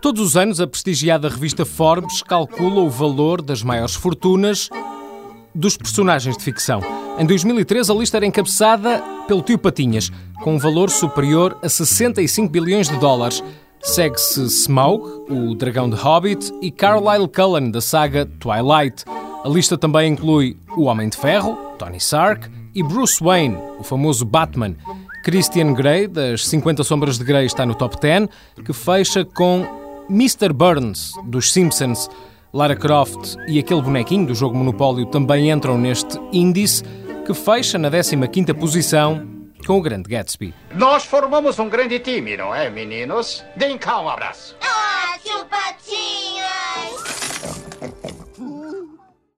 Todos os anos, a prestigiada revista Forbes calcula o valor das maiores fortunas dos personagens de ficção. Em 2013, a lista era encabeçada pelo Tio Patinhas, com um valor superior a 65 bilhões de dólares. Segue-se Smaug, o dragão de Hobbit, e Carlyle Cullen, da saga Twilight. A lista também inclui O Homem de Ferro, Tony Stark, e Bruce Wayne, o famoso Batman. Christian Grey, das 50 Sombras de Grey, está no top 10, que fecha com Mr. Burns, dos Simpsons. Lara Croft e aquele bonequinho do jogo Monopólio também entram neste índice, que fecha na 15ª posição com o grande Gatsby. Nós formamos um grande time, não é, meninos? Deem cá um abraço.